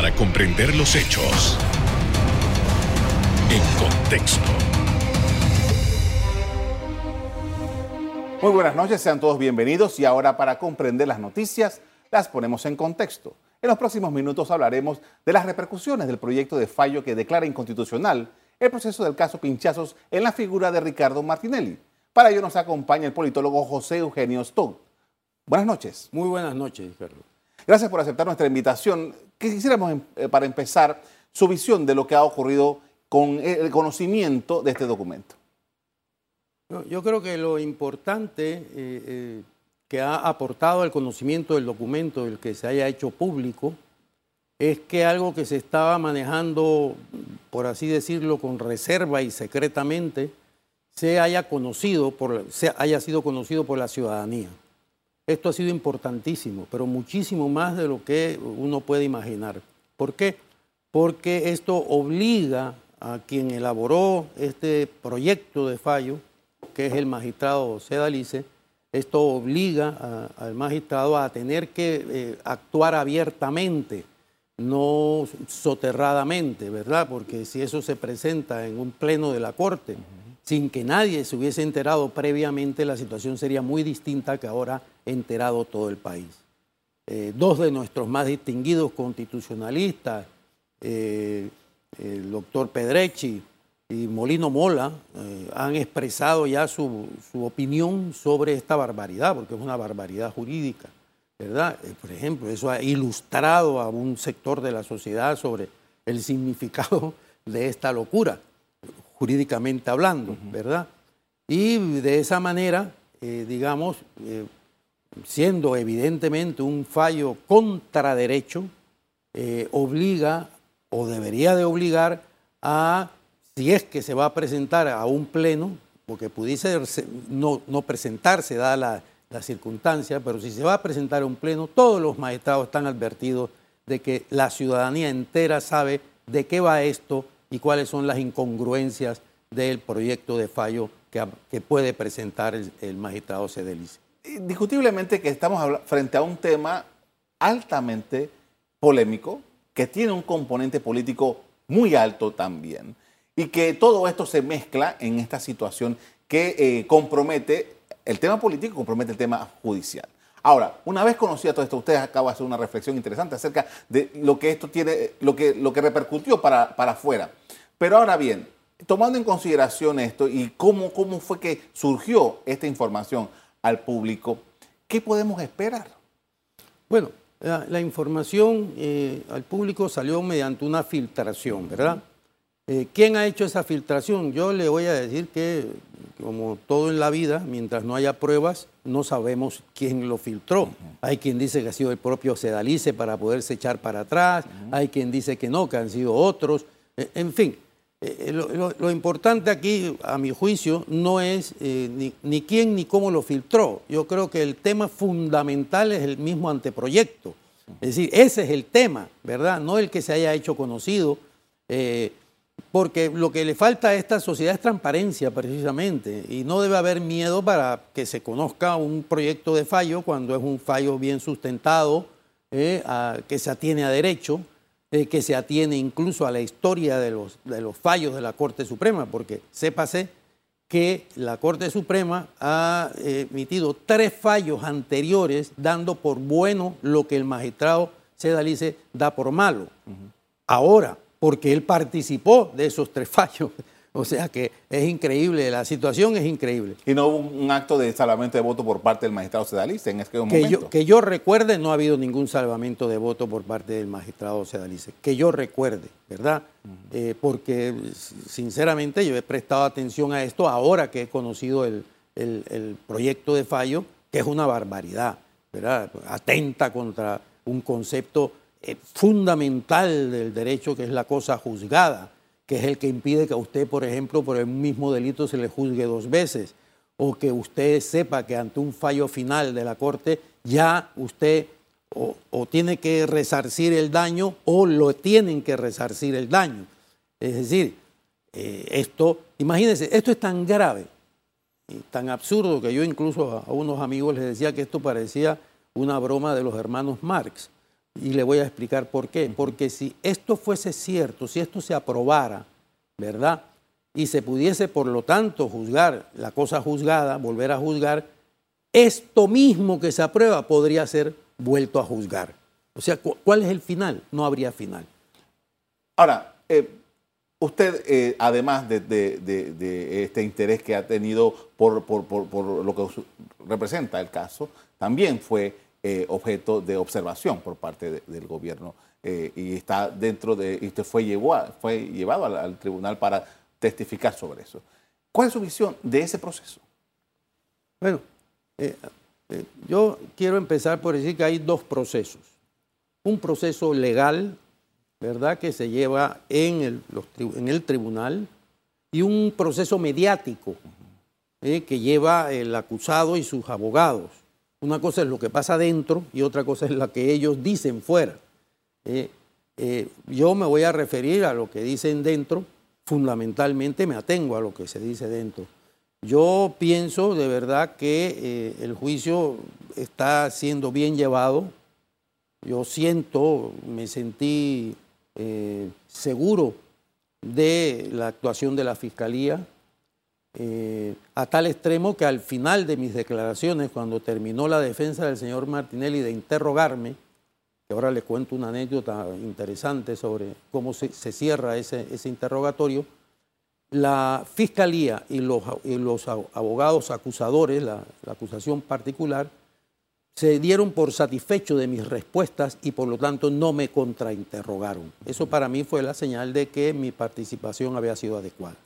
para comprender los hechos en contexto. Muy buenas noches, sean todos bienvenidos y ahora para comprender las noticias las ponemos en contexto. En los próximos minutos hablaremos de las repercusiones del proyecto de fallo que declara inconstitucional el proceso del caso Pinchazos en la figura de Ricardo Martinelli. Para ello nos acompaña el politólogo José Eugenio Stone. Buenas noches. Muy buenas noches, Carlos. Gracias por aceptar nuestra invitación. Quisiéramos, em, eh, para empezar, su visión de lo que ha ocurrido con el conocimiento de este documento. Yo creo que lo importante eh, eh, que ha aportado al conocimiento del documento, el que se haya hecho público, es que algo que se estaba manejando, por así decirlo, con reserva y secretamente, se haya conocido, se haya sido conocido por la ciudadanía. Esto ha sido importantísimo, pero muchísimo más de lo que uno puede imaginar. ¿Por qué? Porque esto obliga a quien elaboró este proyecto de fallo, que es el magistrado Sedalice, esto obliga al magistrado a tener que eh, actuar abiertamente, no soterradamente, ¿verdad? Porque si eso se presenta en un pleno de la Corte, sin que nadie se hubiese enterado previamente, la situación sería muy distinta que ahora enterado todo el país. Eh, dos de nuestros más distinguidos constitucionalistas, eh, el doctor Pedrechi y Molino Mola eh, han expresado ya su, opinión sobre esta barbaridad, porque es una barbaridad jurídica, ¿verdad? Por ejemplo, eso ha ilustrado a un sector de la sociedad sobre el significado de esta locura, jurídicamente hablando, ¿verdad? Y de esa manera, eh, digamos, siendo evidentemente un fallo contra derecho, obliga o debería de obligar a si es que se va a presentar a un pleno, porque pudiese no, no presentarse, dada la, la circunstancia, pero si se va a presentar a un pleno, todos los magistrados están advertidos de que la ciudadanía entera sabe de qué va esto y cuáles son las incongruencias del proyecto de fallo que, puede presentar el, magistrado Cedelice. Discutiblemente que estamos frente a un tema altamente polémico, que tiene un componente político muy alto también y que todo esto se mezcla en esta situación que eh, compromete el tema político, compromete el tema judicial. Ahora, una vez conocida todo esto, usted acaba de hacer una reflexión interesante acerca de lo que esto tiene, lo que, lo que repercutió para, para afuera. Pero ahora bien, tomando en consideración esto y cómo, cómo fue que surgió esta información al público, ¿qué podemos esperar? Bueno, la, información eh, al público salió mediante una filtración, ¿verdad? Eh, ¿Quién ha hecho esa filtración? Yo le voy a decir que, como todo en la vida, mientras no haya pruebas, no sabemos quién lo filtró. Hay quien dice que ha sido el propio Sedalice para poderse echar para atrás, hay quien dice que no, que han sido otros. Eh, en fin, eh, lo, importante aquí, a mi juicio, no es ni, ni, quién ni cómo lo filtró. Yo creo que el tema fundamental es el mismo anteproyecto. Es decir, ese es el tema, ¿verdad? No el que se haya hecho conocido porque lo que le falta a esta sociedad es transparencia precisamente y no debe haber miedo para que se conozca un proyecto de fallo cuando es un fallo bien sustentado, eh, que se atiene a derecho, eh, que se atiene incluso a la historia de los, de los fallos de la Corte Suprema, porque sépase que la Corte Suprema ha eh, emitido tres fallos anteriores dando por bueno lo que el magistrado Sedalice da por malo. Ahora, porque él participó de esos tres fallos. O sea que es increíble, la situación es increíble. Y no hubo un acto de salvamento de voto por parte del magistrado Sedalice en ese momento. Que yo, que yo recuerde, no ha habido ningún salvamento de voto por parte del magistrado Sedalice. Que yo recuerde, ¿verdad? Eh, porque sinceramente yo he prestado atención a esto ahora que he conocido el, el proyecto de fallo, que es una barbaridad, ¿verdad? Atenta contra un concepto eh, fundamental del derecho, que es la cosa juzgada, que es el que impide que a usted, por ejemplo, por el mismo delito se le juzgue dos veces, o que usted sepa que ante un fallo final de la Corte ya usted o, tiene que resarcir el daño o lo tienen que resarcir el daño. Es decir, eh, esto, imagínense, esto es tan grave y tan absurdo que yo incluso a unos amigos les decía que esto parecía una broma de los hermanos Marx Y le voy a explicar por qué. Porque si esto fuese cierto, si esto se aprobara, ¿verdad? Y se pudiese, por lo tanto, juzgar la cosa juzgada, volver a juzgar, esto mismo que se aprueba podría ser vuelto a juzgar. O sea, ¿cuál es el final? No habría final. Ahora, eh, usted, eh, además de, este interés que ha tenido por, lo que representa el caso, también fue eh, objeto de observación por parte del gobierno y está dentro de, y usted fue, llevado, fue llevado al, tribunal para testificar sobre eso. ¿Cuál es su visión de ese proceso? Bueno, yo quiero empezar por decir que hay dos procesos. Un proceso legal ¿verdad?, que se lleva en el, en el tribunal y un proceso mediático ¿eh? que lleva el acusado y sus abogados. Una cosa es lo que pasa dentro y otra cosa es la que ellos dicen fuera. ¿eh? Eh, yo me voy a referir a lo que dicen dentro, fundamentalmente me atengo a lo que se dice dentro. Yo pienso de verdad que el juicio está siendo bien llevado. Yo siento, me sentí eh, seguro de la actuación de la Fiscalía, eh, a tal extremo que al final de mis declaraciones, cuando terminó la defensa del señor Martinelli de interrogarme, que ahora les cuento una anécdota interesante sobre cómo se, cierra ese, interrogatorio, la Fiscalía y los, abogados acusadores, la acusación particular, se dieron por satisfechos de mis respuestas y por lo tanto no me contrainterrogaron. Eso para mí fue la señal de que mi participación había sido adecuada.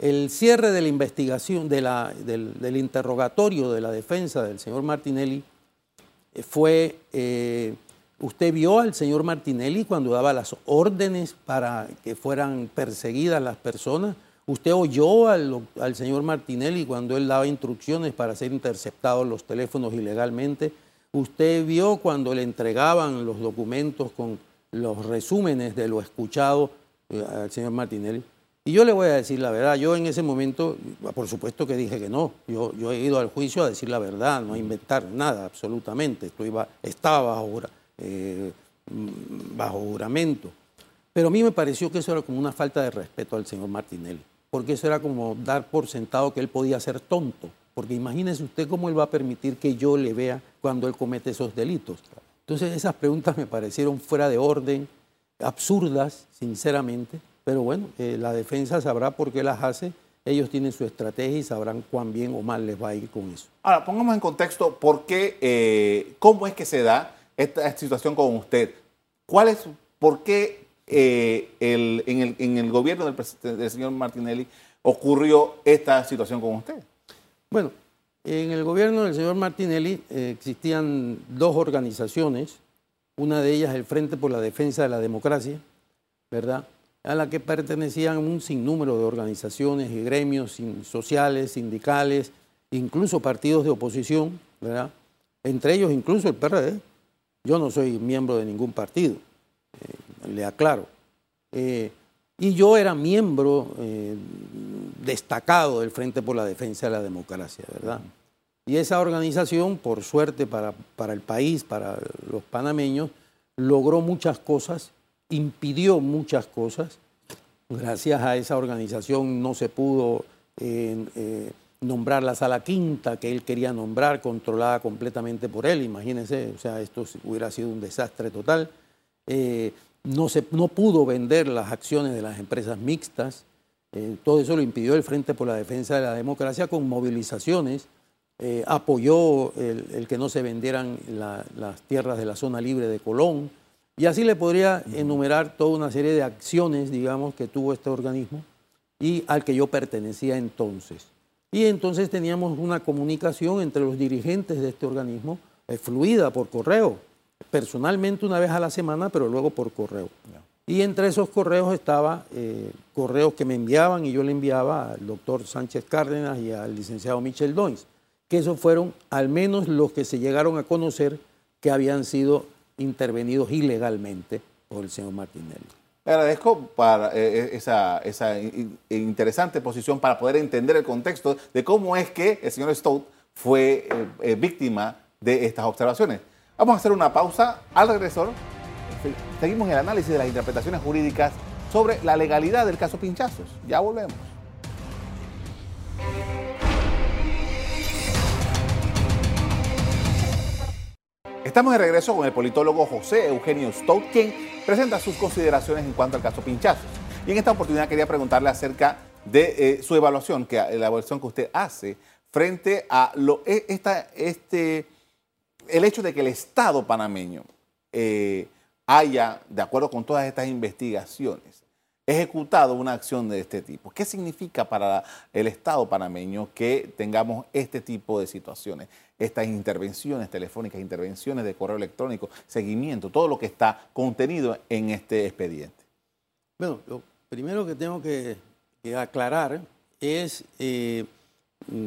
El cierre de la investigación, del, interrogatorio de la defensa del señor Martinelli eh, fue, eh, usted vio al señor Martinelli cuando daba las órdenes para que fueran perseguidas las personas, Usted oyó al, señor Martinelli cuando él daba instrucciones para ser interceptados los teléfonos ilegalmente. Usted vio cuando le entregaban los documentos con los resúmenes de lo escuchado eh, al señor Martinelli. Y yo le voy a decir la verdad, yo en ese momento, por supuesto que dije que no, yo, yo he ido al juicio a decir la verdad, no a inventar nada absolutamente, Estoy, estaba bajo, eh, bajo juramento. Pero a mí me pareció que eso era como una falta de respeto al señor Martinelli porque eso era como dar por sentado que él podía ser tonto. Porque imagínese usted cómo él va a permitir que yo le vea cuando él comete esos delitos. Entonces esas preguntas me parecieron fuera de orden, absurdas, sinceramente. Pero bueno, eh, la defensa sabrá por qué las hace. Ellos tienen su estrategia y sabrán cuán bien o mal les va a ir con eso. Ahora, pongamos en contexto por qué, eh, cómo es que se da esta situación con usted. ¿Cuál es, por qué eh, en, el, gobierno del, señor Martinelli ocurrió esta situación con usted? Bueno, en el gobierno del señor Martinelli eh, existían dos organizaciones, una de ellas el Frente por la Defensa de la Democracia, ¿verdad? A la que pertenecían un sinnúmero de organizaciones y gremios sociales, sindicales, incluso partidos de oposición, ¿verdad? Entre ellos incluso el PRD. Yo no soy miembro de ningún partido le aclaro. Eh, y yo era miembro eh, destacado del Frente por la Defensa de la Democracia, ¿verdad? Y esa organización, por suerte para, para el país, para los panameños, logró muchas cosas, impidió muchas cosas. Gracias a esa organización no se pudo eh, nombrar la sala quinta que él quería nombrar, controlada completamente por él. Imagínense, o sea, esto hubiera sido un desastre total no, se, no pudo vender las acciones de las empresas mixtas. Eh, todo eso lo impidió el Frente por la Defensa de la Democracia con movilizaciones. Eh, apoyó el, que no se vendieran las tierras de la zona libre de Colón. Y así le podría enumerar toda una serie de acciones, digamos, que tuvo este organismo y al que yo pertenecía entonces. Y entonces teníamos una comunicación entre los dirigentes de este organismo eh, fluida por correo personalmente una vez a la semana, pero luego por correo. Y entre esos correos estaba eh, correos que me enviaban y yo le enviaba al doctor Sánchez Cárdenas y al licenciado Michel Doins, que esos fueron al menos los que se llegaron a conocer que habían sido intervenidos ilegalmente por el señor Martinelli. Agradezco para eh, esa, esa, interesante posición para poder entender el contexto de cómo es que el señor Stout fue eh, víctima de estas observaciones. Vamos a hacer una pausa. Al regresor, seguimos el análisis de las interpretaciones jurídicas sobre la legalidad del caso Pinchazos. Ya volvemos. Estamos de regreso con el politólogo José Eugenio Stout, quien presenta sus consideraciones en cuanto al caso Pinchazos. Y en esta oportunidad quería preguntarle acerca de eh, su evaluación, que, la evaluación que usted hace frente a lo, e, esta, este, el hecho de que el Estado panameño eh, haya, de acuerdo con todas estas investigaciones, ejecutado una acción de este tipo. ¿Qué significa para el Estado panameño que tengamos este tipo de situaciones? Estas intervenciones telefónicas, intervenciones de correo electrónico, seguimiento, todo lo que está contenido en este expediente. Bueno, lo primero que tengo que, aclarar es eh,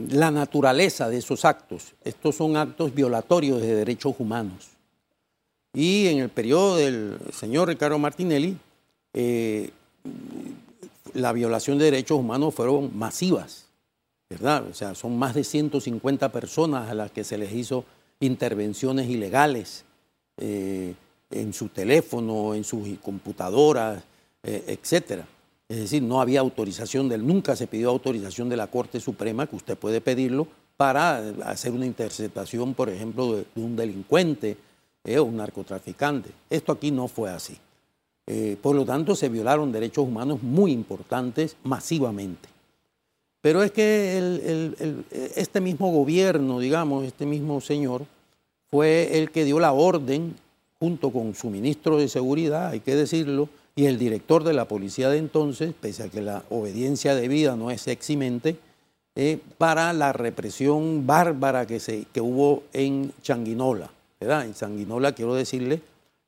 la naturaleza de esos actos. Estos son actos violatorios de derechos humanos. Y en el periodo del señor Ricardo Martinelli, eh, la violación de derechos humanos fueron masivas, ¿verdad? O sea, son más de 150 personas a las que se les hizo intervenciones ilegales eh, en su teléfono, en sus computadoras, eh, etcétera. Es decir, no había autorización del, nunca se pidió autorización de la Corte Suprema, que usted puede pedirlo, para hacer una interceptación, por ejemplo, de, un delincuente eh, o un narcotraficante. Esto aquí no fue así. Eh, por lo tanto, se violaron derechos humanos muy importantes masivamente. Pero es que este mismo gobierno, digamos, este mismo señor, fue el que dio la orden, junto con su ministro de Seguridad, hay que decirlo, y el director de la policía de entonces, pese a que la obediencia debida no es eximente, eh, para la represión bárbara que, se, que hubo en Changuinola. ¿verdad? En Changuinola quiero decirle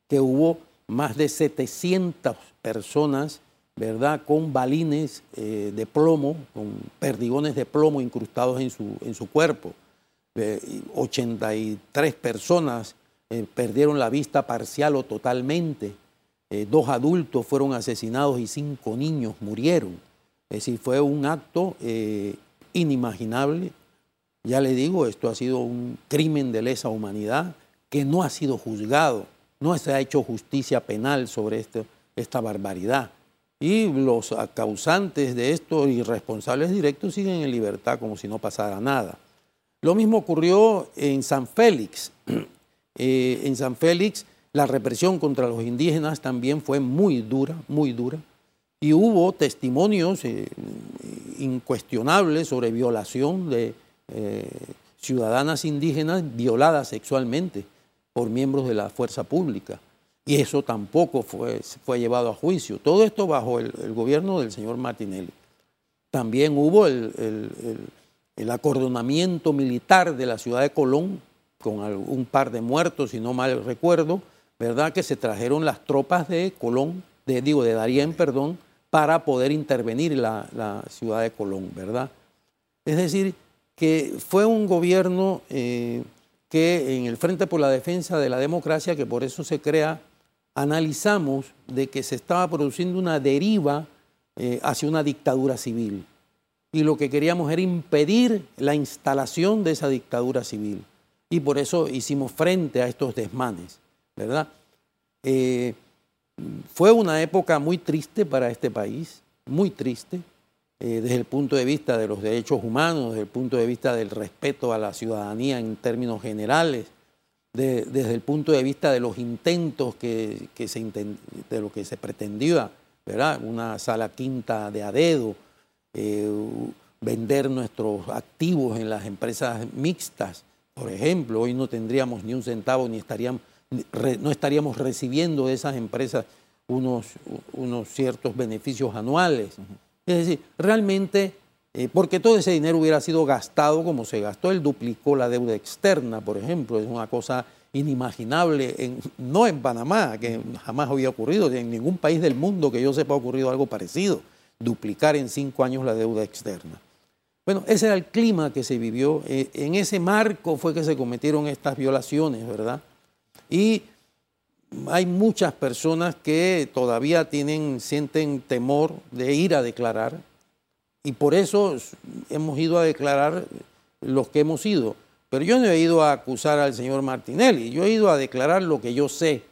que hubo más de 700 personas, ¿verdad?, con balines eh, de plomo, con perdigones de plomo incrustados en su, en su cuerpo. 83 personas eh, perdieron la vista parcial o totalmente. Eh, dos adultos fueron asesinados y cinco niños murieron. Es decir, fue un acto inimaginable. Ya le digo, esto ha sido un crimen de lesa humanidad que no ha sido juzgado no se ha hecho justicia penal sobre este, esta barbaridad. Y los causantes de esto y responsables directos siguen en libertad como si no pasara nada. Lo mismo ocurrió en San Félix. Eh, en San Félix la represión contra los indígenas también fue muy dura, muy dura. Y hubo testimonios eh, incuestionables sobre violación de eh, ciudadanas indígenas violadas sexualmente por miembros de la fuerza pública. Y eso tampoco fue, fue llevado a juicio. Todo esto bajo el, gobierno del señor Martinelli. También hubo el, el, acordonamiento militar de la ciudad de Colón, con un par de muertos, si no mal recuerdo, ¿verdad? Que se trajeron las tropas de Colón, de, digo, de Darién, perdón, para poder intervenir la, la ciudad de Colón, ¿verdad? Es decir, que fue un gobierno eh, que en el Frente por la Defensa de la Democracia, que por eso se crea, analizamos de que se estaba produciendo una deriva eh, hacia una dictadura civil. Y lo que queríamos era impedir la instalación de esa dictadura civil. Y por eso hicimos frente a estos desmanes, ¿verdad? Eh, fue una época muy triste para este país, muy triste. Eh, desde el punto de vista de los derechos humanos, desde el punto de vista del respeto a la ciudadanía en términos generales, desde el punto de vista de los intentos que, se de lo que se pretendía, ¿verdad? Una sala quinta de adedo, eh, vender nuestros activos en las empresas mixtas, por ejemplo, hoy no tendríamos ni un centavo ni estaríamos, no estaríamos recibiendo de esas empresas unos, unos ciertos beneficios anuales. Es decir, realmente, eh, porque todo ese dinero hubiera sido gastado como se gastó, él duplicó la deuda externa, por ejemplo, es una cosa inimaginable, no en Panamá, que jamás había ocurrido, en ningún país del mundo que yo sepa ha ocurrido algo parecido, duplicar en cinco años la deuda externa. Bueno, ese era el clima que se vivió, eh, en ese marco fue que se cometieron estas violaciones, ¿verdad? Y hay muchas personas que todavía tienen, sienten temor de ir a declarar y por eso hemos ido a declarar los que hemos ido. Pero yo no he ido a acusar al señor Martinelli, yo he ido a declarar lo que yo sé,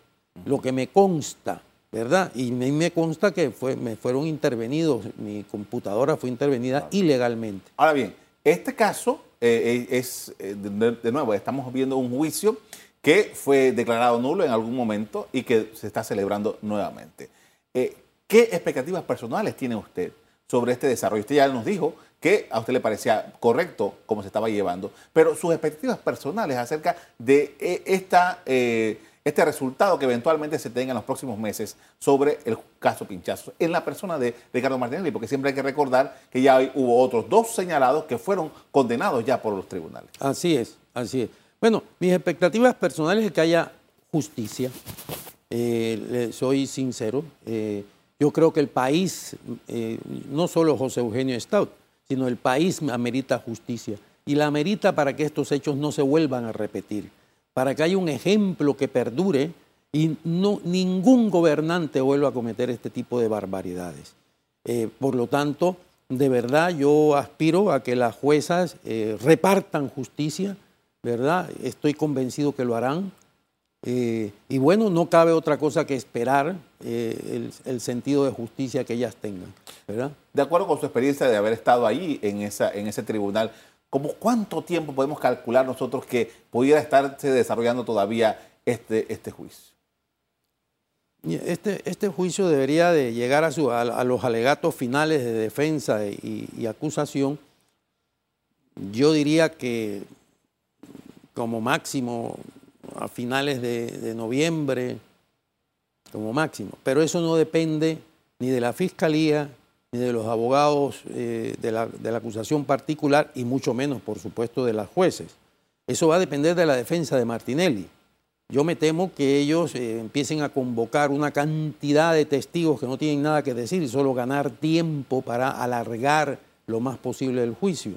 lo que me consta, ¿verdad? Y me, me consta que fue, me fueron intervenidos, mi computadora fue intervenida ilegalmente. Ahora bien, este caso eh, eh, es, eh, de, de nuevo, estamos viendo un juicio que fue declarado nulo en algún momento y que se está celebrando nuevamente. Eh, ¿Qué expectativas personales tiene usted sobre este desarrollo? Usted ya nos dijo que a usted le parecía correcto cómo se estaba llevando, pero sus expectativas personales acerca de eh, esta, eh, este resultado que eventualmente se tenga en los próximos meses sobre el caso Pinchazo, en la persona de Ricardo Martinelli, porque siempre hay que recordar que ya hubo otros dos señalados que fueron condenados ya por los tribunales. Así es, así es. Bueno, mis expectativas personales es que haya justicia. Eh, soy sincero. Yo creo que el país, eh, no solo José Eugenio Stout, sino el país amerita justicia. Y la amerita para que estos hechos no se vuelvan a repetir, para que haya un ejemplo que perdure y no, ningún gobernante vuelva a cometer este tipo de barbaridades. Eh, por lo tanto, de verdad yo aspiro a que las juezas eh, repartan justicia, ¿verdad? Estoy convencido que lo harán. Eh, y bueno, no cabe otra cosa que esperar eh, el, el sentido de justicia que ellas tengan, ¿verdad? De acuerdo con su experiencia de haber estado ahí en, esa, en ese tribunal, ¿cómo cuánto tiempo podemos calcular nosotros que pudiera estarse desarrollando todavía este, este juicio? Este, este juicio debería de llegar a, su- a- a los alegatos finales de defensa y, y acusación. Yo diría que como máximo a finales de, noviembre, como máximo. Pero eso no depende ni de la fiscalía, ni de los abogados eh, de, la, de la acusación particular, y mucho menos, por supuesto, de las jueces. Eso va a depender de la defensa de Martinelli. Yo me temo que ellos eh, empiecen a convocar una cantidad de testigos que no tienen nada que decir y solo ganar tiempo para alargar lo más posible el juicio.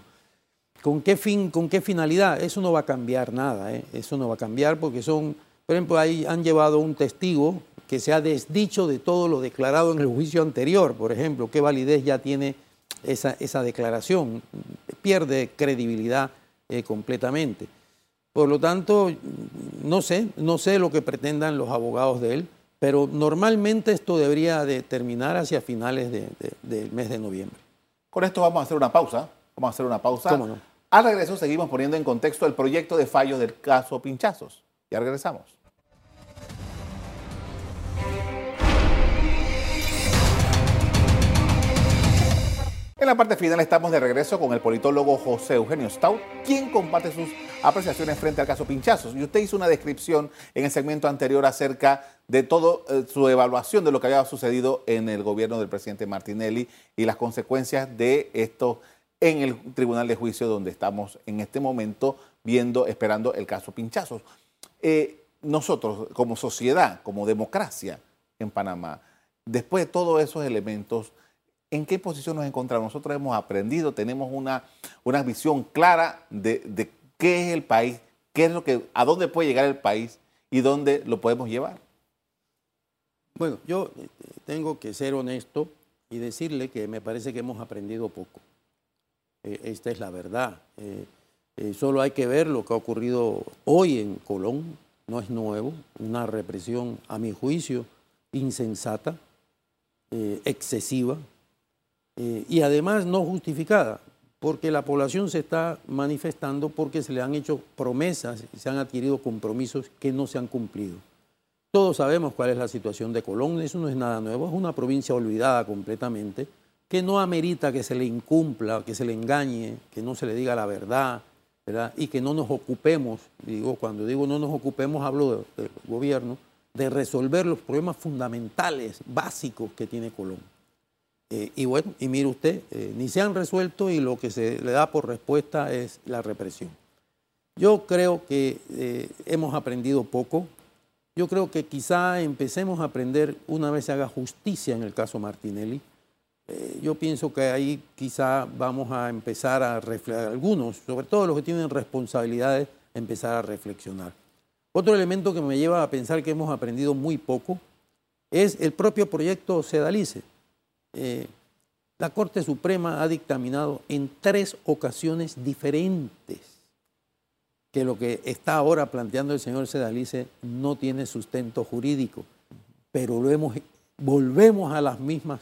¿Con qué fin, con qué finalidad? Eso no va a cambiar nada, ¿eh? eso no va a cambiar porque son, por ejemplo, ahí han llevado un testigo que se ha desdicho de todo lo declarado en el juicio anterior, por ejemplo, qué validez ya tiene esa, esa declaración, pierde credibilidad eh, completamente. Por lo tanto, no sé, no sé lo que pretendan los abogados de él, pero normalmente esto debería de terminar hacia finales de- de- del mes de noviembre. Con esto vamos a hacer una pausa. Vamos a hacer una pausa. ¿Cómo no? Al regreso seguimos poniendo en contexto el proyecto de fallos del caso Pinchazos. Ya regresamos. En la parte final estamos de regreso con el politólogo José Eugenio Stout, quien comparte sus apreciaciones frente al caso Pinchazos. Y usted hizo una descripción en el segmento anterior acerca de todo eh, su evaluación de lo que había sucedido en el gobierno del presidente Martinelli y las consecuencias de esto en el tribunal de juicio donde estamos en este momento viendo, esperando el caso Pinchazos. Eh, nosotros, como sociedad, como democracia en Panamá, después de todos esos elementos, ¿en qué posición nos encontramos? Nosotros hemos aprendido, tenemos una, una visión clara de, de qué es el país, qué es lo que, a dónde puede llegar el país y dónde lo podemos llevar. Bueno, yo tengo que ser honesto y decirle que me parece que hemos aprendido poco. Eh, esta es la verdad. Eh, eh, solo hay que ver lo que ha ocurrido hoy en Colón, no es nuevo, una represión, a mi juicio, insensata, excesiva y además no justificada, porque la población se está manifestando porque se le han hecho promesas se han adquirido compromisos que no se han cumplido. Todos sabemos cuál es la situación de Colón, eso no es nada nuevo, es una provincia olvidada completamente, que no amerita que se le incumpla, que se le engañe, que no se le diga la verdad, y que no nos ocupemos, digo, cuando digo no nos ocupemos hablo de- del gobierno, de resolver los problemas fundamentales, básicos que tiene Colón. Eh, y bueno, y mire usted, eh, ni se han resuelto y lo que se le da por respuesta es la represión. Yo creo que eh, hemos aprendido poco. Yo creo que quizá empecemos a aprender una vez se haga justicia en el caso Martinelli. Eh, yo pienso que ahí quizá vamos a empezar a reflexionar, algunos, sobre todo los que tienen responsabilidades, empezar a reflexionar. Otro elemento que me lleva a pensar que hemos aprendido muy poco es el propio proyecto Sedalice. Eh, la Corte Suprema ha dictaminado en tres ocasiones diferentes que lo que está ahora planteando el señor Sedalice no tiene sustento jurídico, pero lo hemos, volvemos a las mismas,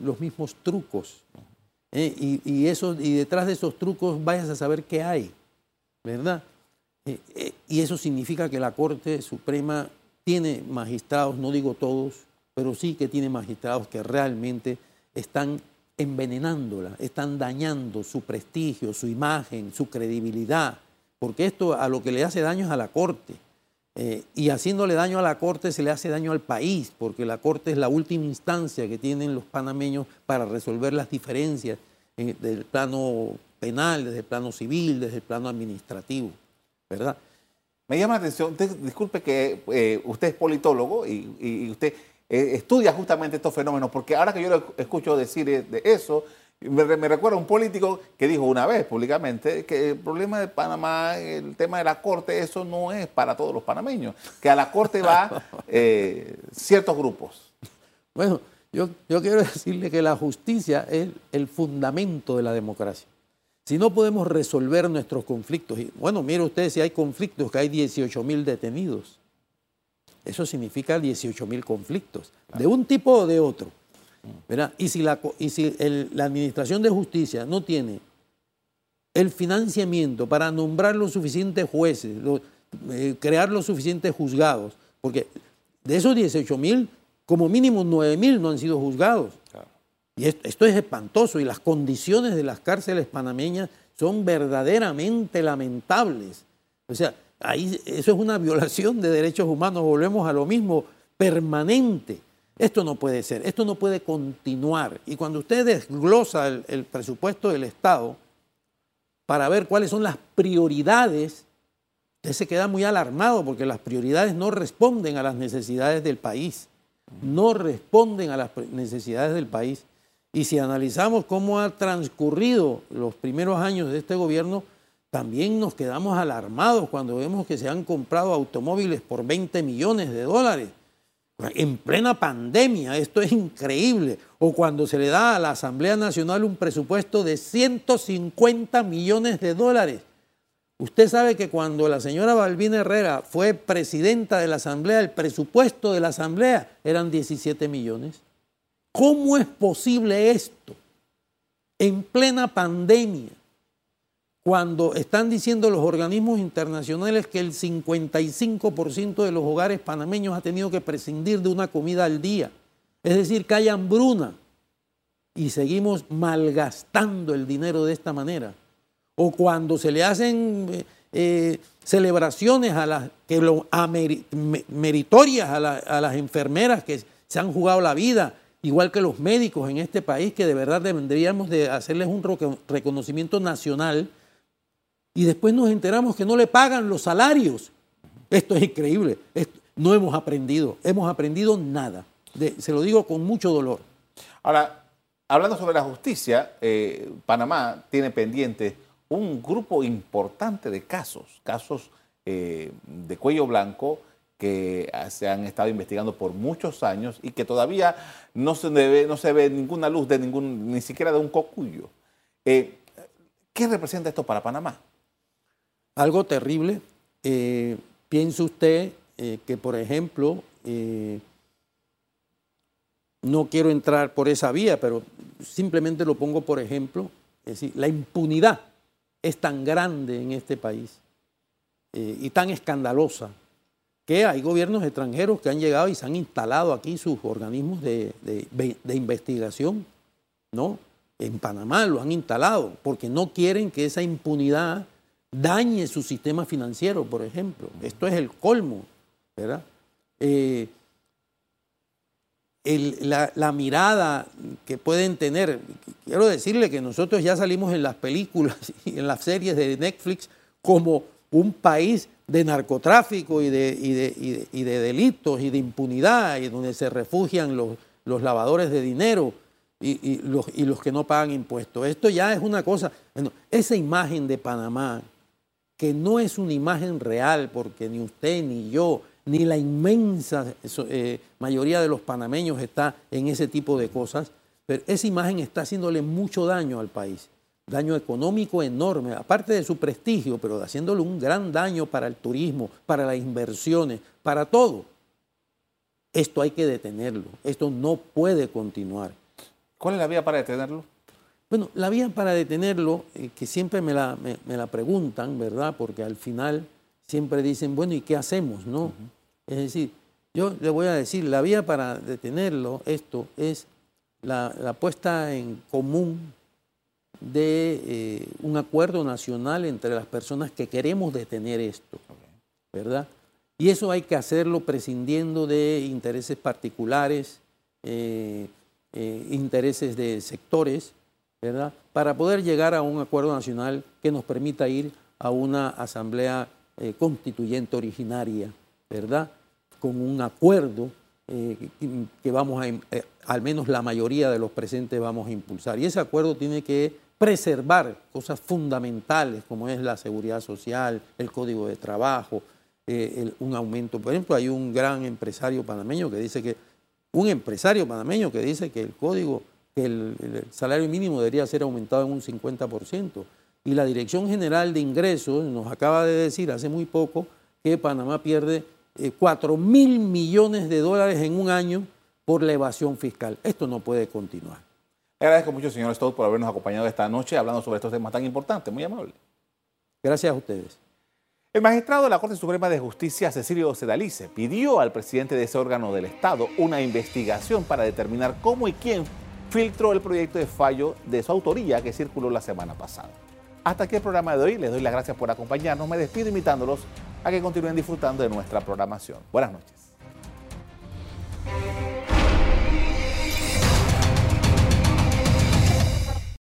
los mismos trucos. ¿eh? Y, y, eso, y detrás de esos trucos vayas a saber qué hay, ¿verdad? Eh, eh, y eso significa que la Corte Suprema tiene magistrados, no digo todos, pero sí que tiene magistrados que realmente están envenenándola, están dañando su prestigio, su imagen, su credibilidad, porque esto a lo que le hace daño es a la Corte. Eh, y haciéndole daño a la Corte se le hace daño al país, porque la Corte es la última instancia que tienen los panameños para resolver las diferencias desde el plano penal, desde el plano civil, desde el plano administrativo, ¿verdad? Me llama la atención, disculpe que eh, usted es politólogo y usted eh, estudia justamente estos fenómenos, porque ahora que yo lo escucho decir de eso, me, recuerda un político que dijo una vez públicamente que el problema de Panamá, el tema de la corte, eso no es para todos los panameños, que a la corte va eh, ciertos grupos. Bueno, yo, yo quiero decirle que la justicia es el fundamento de la democracia. Si no podemos resolver nuestros conflictos, y bueno, mire usted si hay conflictos, que hay 18 mil detenidos. Eso significa 18 mil conflictos, de un tipo o de otro. Y si, la, y si la Administración de Justicia no tiene el financiamiento para nombrar los suficientes jueces, eh, crear los suficientes juzgados, porque de esos 18 mil, como mínimo 9 mil no han sido juzgados. Y esto, es espantoso y las condiciones de las cárceles panameñas son verdaderamente lamentables. O sea, Ahí, eso es una violación de derechos humanos, volvemos a lo mismo, permanente. Esto no puede ser, esto no puede continuar. Y cuando usted desglosa el, presupuesto del Estado para ver cuáles son las prioridades, usted se queda muy alarmado porque las prioridades no responden a las necesidades del país, no responden a las necesidades del país. Y si analizamos cómo ha transcurrido los primeros años de este gobierno, también nos quedamos alarmados cuando vemos que se han comprado automóviles por 20 millones de dólares. En plena pandemia, esto es increíble. O cuando se le da a la Asamblea Nacional un presupuesto de 150 millones de dólares. Usted sabe que cuando la señora Balbina Herrera fue presidenta de la Asamblea, el presupuesto de la Asamblea eran 17 millones. ¿Cómo es posible esto? En plena pandemia cuando están diciendo los organismos internacionales que el 55% de los hogares panameños ha tenido que prescindir de una comida al día. Es decir, que hay hambruna y seguimos malgastando el dinero de esta manera. O cuando se le hacen eh, eh, celebraciones a las, que lo, meritorias a, a las enfermeras que se han jugado la vida, igual que los médicos en este país, que de verdad deberíamos de hacerles un reconocimiento nacional y después nos enteramos que no le pagan los salarios. Esto es increíble. no hemos aprendido, hemos aprendido nada. se lo digo con mucho dolor. Ahora, hablando sobre la justicia, eh, Panamá tiene pendiente un grupo importante de casos, casos eh, de cuello blanco que se han estado investigando por muchos años y que todavía no se, no se ve ninguna luz de ningún, ni siquiera de un cocuyo. Eh, ¿Qué representa esto para Panamá? Algo terrible. Eh, piense usted eh, que, por ejemplo, eh, no quiero entrar por esa vía, pero simplemente lo pongo por ejemplo, es decir, la impunidad es tan grande en este país y tan escandalosa que hay gobiernos extranjeros que han llegado y se han instalado aquí sus organismos de, de investigación, ¿no? En Panamá lo han instalado porque no quieren que esa impunidad dañe su sistema financiero, por ejemplo. Esto es el colmo, ¿verdad? Eh, la, mirada que pueden tener, quiero decirle que nosotros ya salimos en las películas y en las series de Netflix como un país de narcotráfico y de, delitos y de impunidad, y donde se refugian los, lavadores de dinero y, los, que no pagan impuestos. Esto ya es una cosa, esa imagen de Panamá que no es una imagen real, porque ni usted ni yo, ni la inmensa eh, mayoría de los panameños está en ese tipo de cosas, pero esa imagen está haciéndole mucho daño al país. daño económico enorme, aparte de su prestigio, pero haciéndole un gran daño para el turismo, para las inversiones, para todo. Esto hay que detenerlo, esto no puede continuar. ¿Cuál es la vía para detenerlo? Bueno, la vía para detenerlo, eh, que siempre me la, me, la, preguntan, ¿verdad? Porque al final siempre dicen, bueno, ¿y qué hacemos? no? Es decir, yo le voy a decir, la vía para detenerlo, esto es la, puesta en común de eh, un acuerdo nacional entre las personas que queremos detener esto, ¿verdad? Y eso hay que hacerlo prescindiendo de intereses particulares, eh, eh, intereses de sectores, ¿verdad? Para poder llegar a un acuerdo nacional que nos permita ir a una asamblea constituyente originaria, ¿verdad? Con un acuerdo que vamos a, al menos la mayoría de los presentes vamos a impulsar. Y ese acuerdo tiene que preservar cosas fundamentales como es la seguridad social, el código de trabajo, eh, un aumento. Por ejemplo, hay un gran empresario panameño que dice que, un empresario panameño que dice que el código, que el, salario mínimo debería ser aumentado en un 50%. Y la Dirección General de Ingresos nos acaba de decir hace muy poco que Panamá pierde 4 eh, mil millones de dólares en un año por la evasión fiscal. Esto no puede continuar. Le agradezco mucho, señor Stout, por habernos acompañado esta noche hablando sobre estos temas tan importantes. Muy amable. Gracias a ustedes. El magistrado de la Corte Suprema de Justicia, Cecilio Sedalice, pidió al presidente de ese órgano del Estado una investigación para determinar cómo y quién filtró el proyecto de fallo de su autoría que circuló la semana pasada. Hasta aquí el programa de hoy. Les doy las gracias por acompañarnos. Me despido invitándolos a que continúen disfrutando de nuestra programación. Buenas noches.